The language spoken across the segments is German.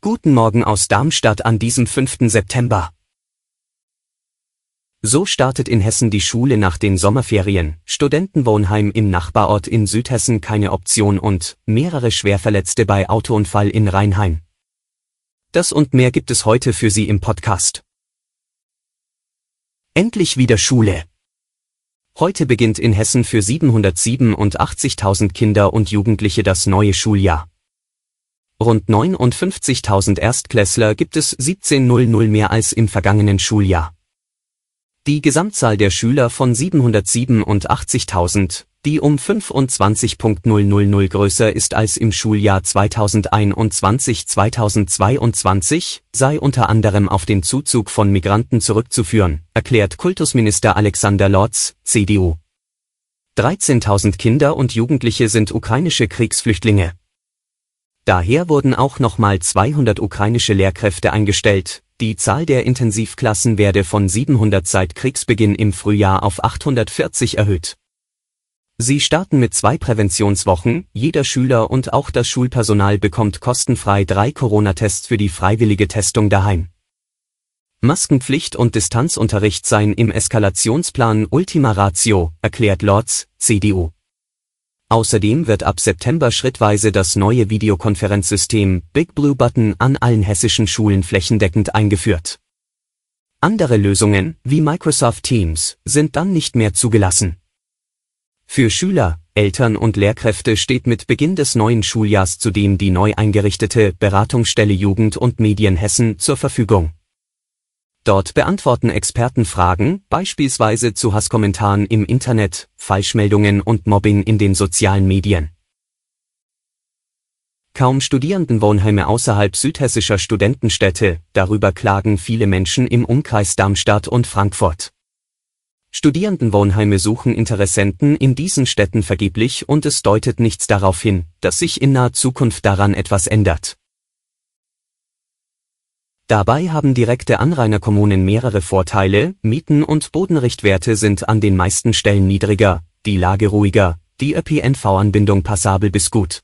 Guten Morgen aus Darmstadt an diesem 5. September. So startet in Hessen die Schule nach den Sommerferien, Studentenwohnheim im Nachbarort in Südhessen keine Option und mehrere Schwerverletzte bei Autounfall in Rheinheim. Das und mehr gibt es heute für Sie im Podcast. Endlich wieder Schule. Heute beginnt in Hessen für 787.000 Kinder und Jugendliche das neue Schuljahr. Rund 59.000 Erstklässler gibt es 17.00 mehr als im vergangenen Schuljahr. Die Gesamtzahl der Schüler von 787.000, die um 25.000 größer ist als im Schuljahr 2021-2022, sei unter anderem auf den Zuzug von Migranten zurückzuführen, erklärt Kultusminister Alexander Lorz, CDU. 13.000 Kinder und Jugendliche sind ukrainische Kriegsflüchtlinge. Daher wurden auch nochmal 200 ukrainische Lehrkräfte eingestellt, die Zahl der Intensivklassen werde von 700 seit Kriegsbeginn im Frühjahr auf 840 erhöht. Sie starten mit zwei Präventionswochen, jeder Schüler und auch das Schulpersonal bekommt kostenfrei drei Corona-Tests für die freiwillige Testung daheim. Maskenpflicht und Distanzunterricht seien im Eskalationsplan Ultima Ratio, erklärt Lorz, CDU. Außerdem wird ab September schrittweise das neue Videokonferenzsystem Big Blue Button an allen hessischen Schulen flächendeckend eingeführt. Andere Lösungen, wie Microsoft Teams, sind dann nicht mehr zugelassen. Für Schüler, Eltern und Lehrkräfte steht mit Beginn des neuen Schuljahrs zudem die neu eingerichtete Beratungsstelle Jugend und Medien Hessen zur Verfügung. Dort beantworten Experten Fragen, beispielsweise zu Hasskommentaren im Internet, Falschmeldungen und Mobbing in den sozialen Medien. Kaum Studierendenwohnheime außerhalb südhessischer Studentenstädte, darüber klagen viele Menschen im Umkreis Darmstadt und Frankfurt. Studierendenwohnheime suchen Interessenten in diesen Städten vergeblich und es deutet nichts darauf hin, dass sich in naher Zukunft daran etwas ändert. Dabei haben direkte Anrainerkommunen mehrere Vorteile, Mieten und Bodenrichtwerte sind an den meisten Stellen niedriger, die Lage ruhiger, die ÖPNV-Anbindung passabel bis gut.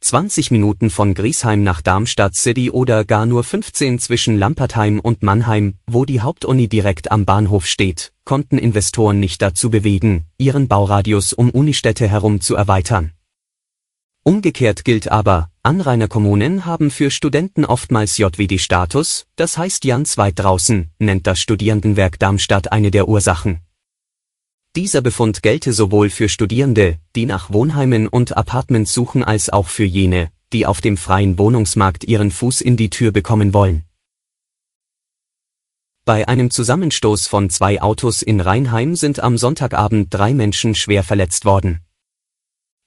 20 Minuten von Griesheim nach Darmstadt City oder gar nur 15 zwischen Lampertheim und Mannheim, wo die Hauptuni direkt am Bahnhof steht, konnten Investoren nicht dazu bewegen, ihren Bauradius um Unistädte herum zu erweitern. Umgekehrt gilt aber, Anrainerkommunen haben für Studenten oftmals JWD-Status, das heißt ganz weit draußen, nennt das Studierendenwerk Darmstadt eine der Ursachen. Dieser Befund gelte sowohl für Studierende, die nach Wohnheimen und Apartments suchen als auch für jene, die auf dem freien Wohnungsmarkt ihren Fuß in die Tür bekommen wollen. Bei einem Zusammenstoß von zwei Autos in Rheinheim sind am Sonntagabend drei Menschen schwer verletzt worden.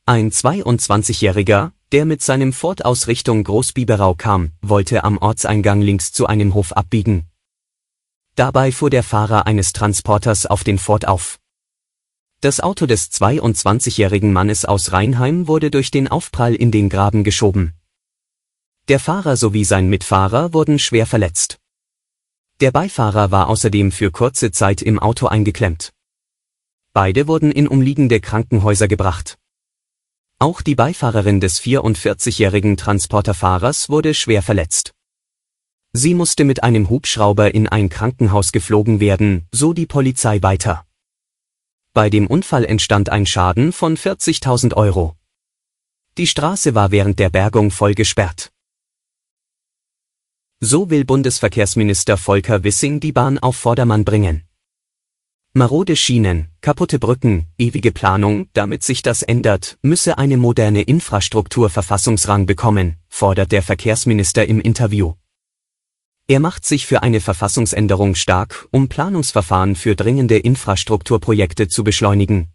Ein 22-Jähriger, der mit seinem Ford aus Richtung Großbiberau kam, wollte am Ortseingang links zu einem Hof abbiegen. Dabei fuhr der Fahrer eines Transporters auf den Ford auf. Das Auto des 22-jährigen Mannes aus Rheinheim wurde durch den Aufprall in den Graben geschoben. Der Fahrer sowie sein Mitfahrer wurden schwer verletzt. Der Beifahrer war außerdem für kurze Zeit im Auto eingeklemmt. Beide wurden in umliegende Krankenhäuser gebracht. Auch die Beifahrerin des 44-jährigen Transporterfahrers wurde schwer verletzt. Sie musste mit einem Hubschrauber in ein Krankenhaus geflogen werden, so die Polizei weiter. Bei dem Unfall entstand ein Schaden von 40.000 Euro. Die Straße war während der Bergung voll gesperrt. So will Bundesverkehrsminister Volker Wissing die Bahn auf Vordermann bringen. Marode Schienen, kaputte Brücken, ewige Planung, damit sich das ändert, müsse eine moderne Infrastruktur Verfassungsrang bekommen, fordert der Verkehrsminister im Interview. Er macht sich für eine Verfassungsänderung stark, um Planungsverfahren für dringende Infrastrukturprojekte zu beschleunigen.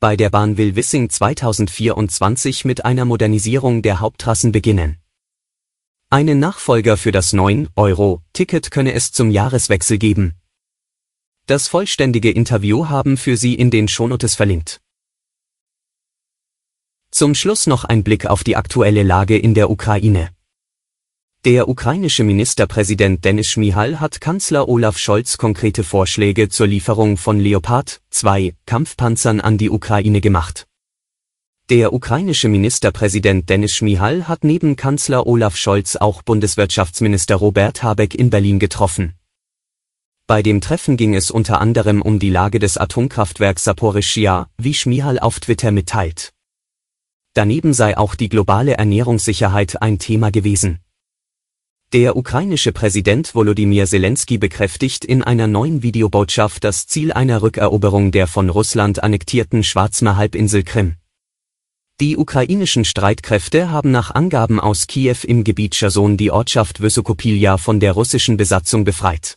Bei der Bahn will Wissing 2024 mit einer Modernisierung der Haupttrassen beginnen. Einen Nachfolger für das 9-Euro-Ticket könne es zum Jahreswechsel geben. Das vollständige Interview haben für Sie in den Shownotes verlinkt. Zum Schluss noch ein Blick auf die aktuelle Lage in der Ukraine. Der ukrainische Ministerpräsident Denis Schmihal hat Kanzler Olaf Scholz konkrete Vorschläge zur Lieferung von Leopard 2 Kampfpanzern an die Ukraine gemacht. Der ukrainische Ministerpräsident Denis Schmihal hat neben Kanzler Olaf Scholz auch Bundeswirtschaftsminister Robert Habeck in Berlin getroffen. Bei dem Treffen ging es unter anderem um die Lage des Atomkraftwerks Saporischschja, wie Schmihal auf Twitter mitteilt. Daneben sei auch die globale Ernährungssicherheit ein Thema gewesen. Der ukrainische Präsident Volodymyr Zelensky bekräftigt in einer neuen Videobotschaft das Ziel einer Rückeroberung der von Russland annektierten Schwarzmeerhalbinsel Krim. Die ukrainischen Streitkräfte haben nach Angaben aus Kiew im Gebiet Cherson die Ortschaft Wysokopilja von der russischen Besatzung befreit.